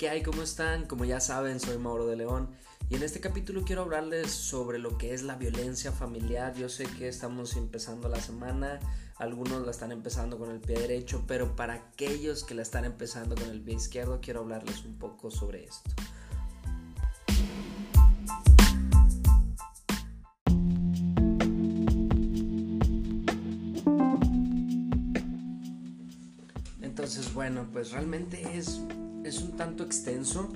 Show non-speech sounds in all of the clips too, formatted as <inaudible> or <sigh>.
¿qué hay? ¿Cómo están? Como ya saben, soy Mauro de León y en este capítulo quiero hablarles sobre lo que es la violencia familiar. Yo sé que estamos empezando la semana, algunos la están empezando con el pie derecho, pero para aquellos que la están empezando con el pie izquierdo quiero hablarles un poco sobre esto. Entonces, bueno, pues realmente es es un tanto extenso,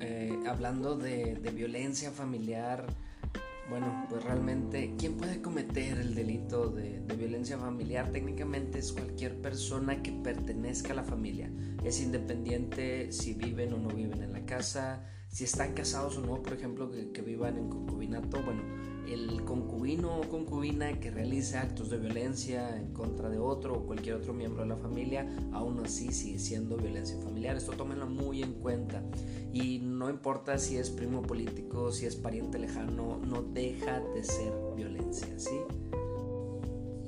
eh, hablando de, violencia familiar. Bueno, pues realmente, ¿quién puede cometer el delito de, violencia familiar? Técnicamente es cualquier persona que pertenezca a la familia. Es independiente si viven o no viven en la casa, si están casados o no, por ejemplo, que, vivan en concubinato, bueno, el concubino o concubina que realice actos de violencia en contra de otro o cualquier otro miembro de la familia, aún así sigue siendo violencia familiar. Esto tómenlo muy en cuenta. Y no importa si es primo político, si es pariente lejano, no deja de ser violencia, ¿sí?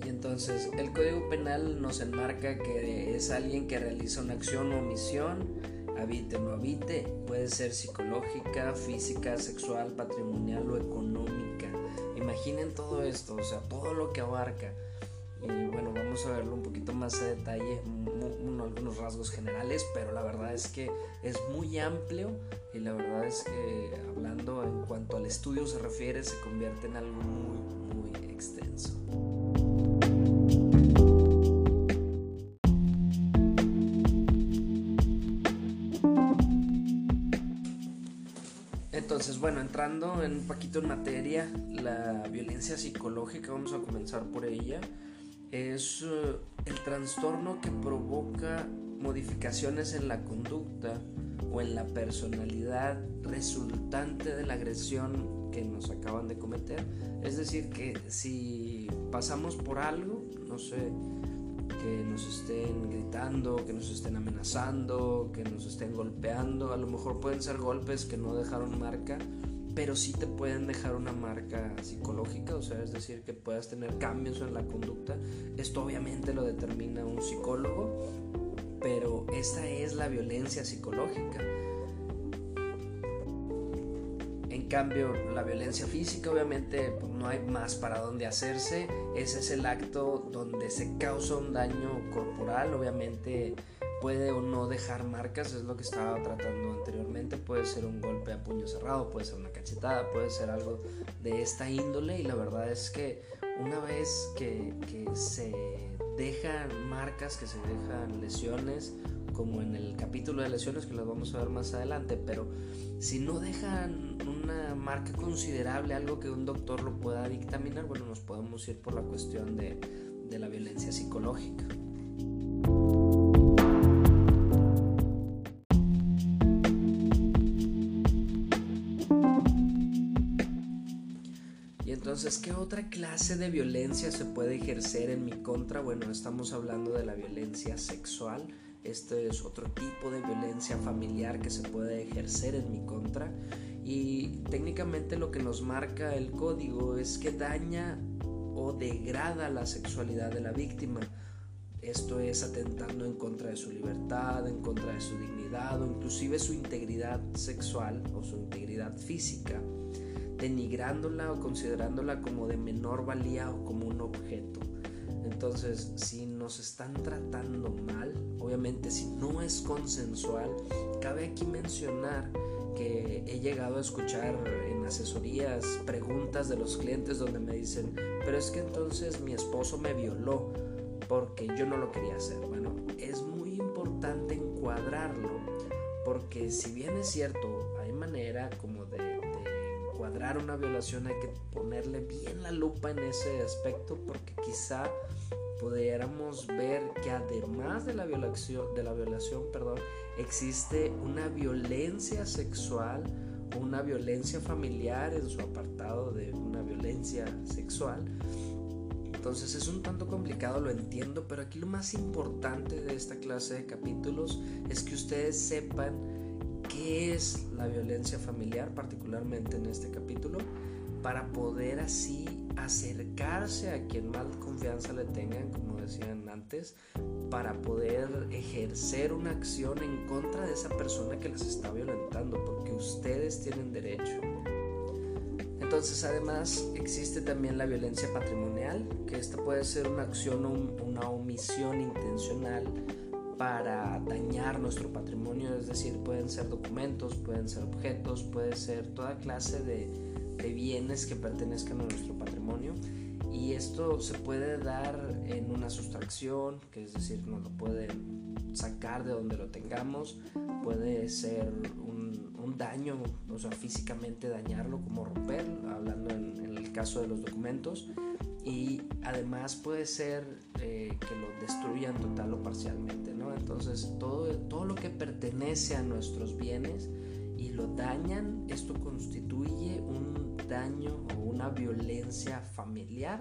Y entonces el Código Penal nos enmarca que es alguien que realiza una acción o omisión habite o no habite, puede ser psicológica, física, sexual, patrimonial o económica. Imaginen todo esto, o sea, todo lo que abarca. Y bueno, vamos a verlo un poquito más a detalle, algunos rasgos generales, pero la verdad es que es muy amplio y la verdad es que hablando en cuanto al estudio se refiere, se convierte en algo muy, muy extenso. Entonces, bueno, entrando en un poquito en materia, la violencia psicológica, vamos a comenzar por ella, es eh, el trastorno que provoca modificaciones en la conducta o en la personalidad resultante de la agresión que nos acaban de cometer. Es decir, que si pasamos por algo, no sé, que nos estén gritando, que nos estén amenazando, que nos estén golpeando. A lo mejor pueden ser golpes que no dejaron marca, pero sí te pueden dejar una marca psicológica, o sea, es decir, que puedas tener cambios en la conducta. Esto obviamente lo determina un psicólogo, pero esta es la violencia psicológica cambio, la violencia física, obviamente, pues, no hay más para dónde hacerse. Ese es el acto donde se causa un daño corporal, obviamente puede o no dejar marcas, es lo que estaba tratando anteriormente. Puede ser un golpe a puño cerrado, puede ser una cachetada, puede ser algo de esta índole. Y la verdad es que una vez que, se dejan marcas, que se dejan lesiones, como en el capítulo de lesiones que las vamos a ver más adelante, pero si no dejan una marca considerable, algo que un doctor lo pueda dictaminar, bueno, nos podemos ir por la cuestión de, de la violencia psicológica. Entonces, ¿qué otra clase de violencia se puede ejercer en mi contra? Bueno, estamos hablando de la violencia sexual este es otro tipo de violencia familiar que se puede ejercer en mi contra. Y técnicamente lo que nos marca el código es que daña o degrada la sexualidad de la víctima. Esto es atentando en contra de su libertad, en contra de su dignidad o inclusive su integridad sexual o su integridad física, denigrándola o considerándola como de menor valía o como un objeto. Entonces, si nos están tratando mal, obviamente si no es consensual, cabe aquí mencionar que he llegado a escuchar en asesorías preguntas de los clientes donde me dicen, pero es que entonces mi esposo me violó porque yo no lo quería hacer. Bueno, es muy importante encuadrarlo porque si bien es cierto, hay manera como de, encuadrar una violación, hay que ponerle bien la lupa en ese aspecto porque quizá pudiéramos ver que además de la violación, de la violación perdón, existe una violencia sexual, una violencia familiar en su apartado de una violencia sexual. Entonces es un tanto complicado, lo entiendo, pero aquí lo más importante de esta clase de capítulos es que ustedes sepan qué es la violencia familiar, particularmente en este capítulo, para poder así acercarse a quien más confianza le tengan, como decían antes, para poder ejercer una acción en contra de esa persona que las está violentando, porque ustedes tienen derecho. Entonces, además, existe también la violencia patrimonial, que esta puede ser una acción o una omisión intencional para dañar nuestro patrimonio, es decir, pueden ser documentos, pueden ser objetos, puede ser toda clase de, de bienes que pertenezcan a nuestro patrimonio. Y esto se puede dar en una sustracción, que es decir, nos lo pueden sacar de donde lo tengamos, puede ser un, un daño, o sea, físicamente dañarlo, como romper, hablando en, en el caso de los documentos, y además puede ser eh, que lo destruyan total o parcialmente, Entonces, todo, todo lo que pertenece a nuestros bienes y lo dañan, esto constituye un daño o una violencia familiar,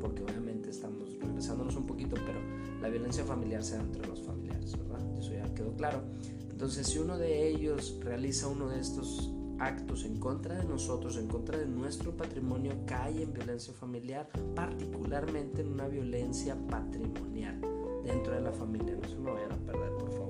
porque obviamente estamos regresándonos un poquito, pero la violencia familiar se da entre los familiares, ¿verdad? Eso ya quedó claro. Entonces, si uno de ellos realiza uno de estos actos en contra de nosotros, en contra de nuestro patrimonio, cae en violencia familiar, particularmente en una violencia patrimonial dentro de la familia. No se me vayan a perder, por favor.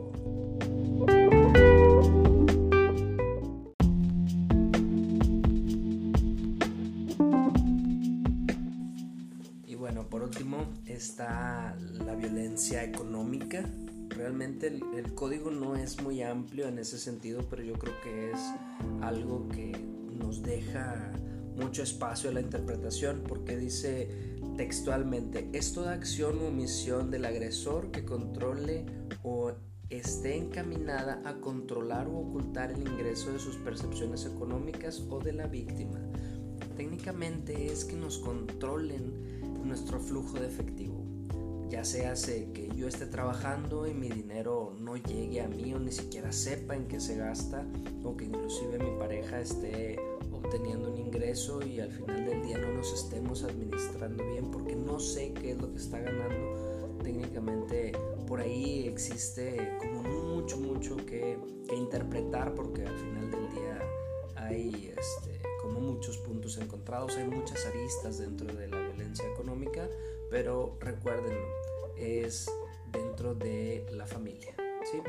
está la violencia económica. Realmente el, código no es muy amplio en ese sentido, pero yo creo que es algo que nos deja mucho espacio a la interpretación porque dice textualmente, es toda acción o omisión del agresor que controle o esté encaminada a controlar o ocultar el ingreso de sus percepciones económicas o de la víctima. Técnicamente es que nos controlen nuestro flujo de efectivo. Ya sea que yo esté trabajando y mi dinero no llegue a mí o ni siquiera sepa en qué se gasta o que inclusive mi pareja esté obteniendo un ingreso y al final del día no nos estemos administrando bien porque no sé qué es lo que está ganando. Técnicamente por ahí existe como mucho, mucho que, que interpretar porque al final del día hay este, como muchos puntos encontrados, hay muchas aristas dentro de la violencia económica, pero recuérdenlo, es dentro de la familia. ¿sí?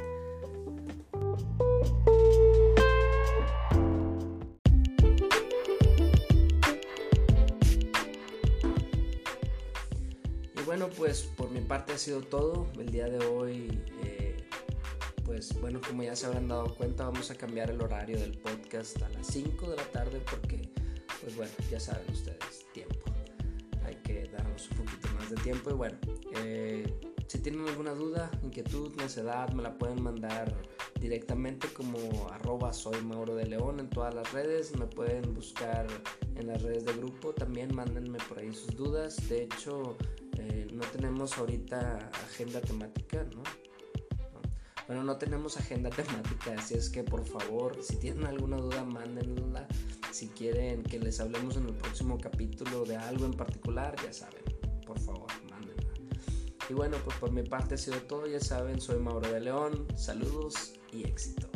Pues por mi parte ha sido todo. El día de hoy, eh, pues bueno, como ya se habrán dado cuenta, vamos a cambiar el horario del podcast a las 5 de la tarde porque, pues bueno, ya saben ustedes, tiempo darnos un poquito más de tiempo. Y bueno, eh, si tienen alguna duda, inquietud, necedad, me la pueden mandar directamente como arroba soy Mauro de León en todas las redes. Me pueden buscar en las redes de grupo. También mándenme por ahí sus dudas. De hecho, eh, no tenemos ahorita agenda temática, ¿no? Bueno, no tenemos agenda <laughs> temática, así es que por favor, si tienen alguna duda, mándenla. Si quieren que les hablemos en el próximo capítulo de algo en particular, ya saben, por favor, mándenla. Y bueno, pues por mi parte ha sido todo, ya saben, soy Mauro de León, saludos y éxito.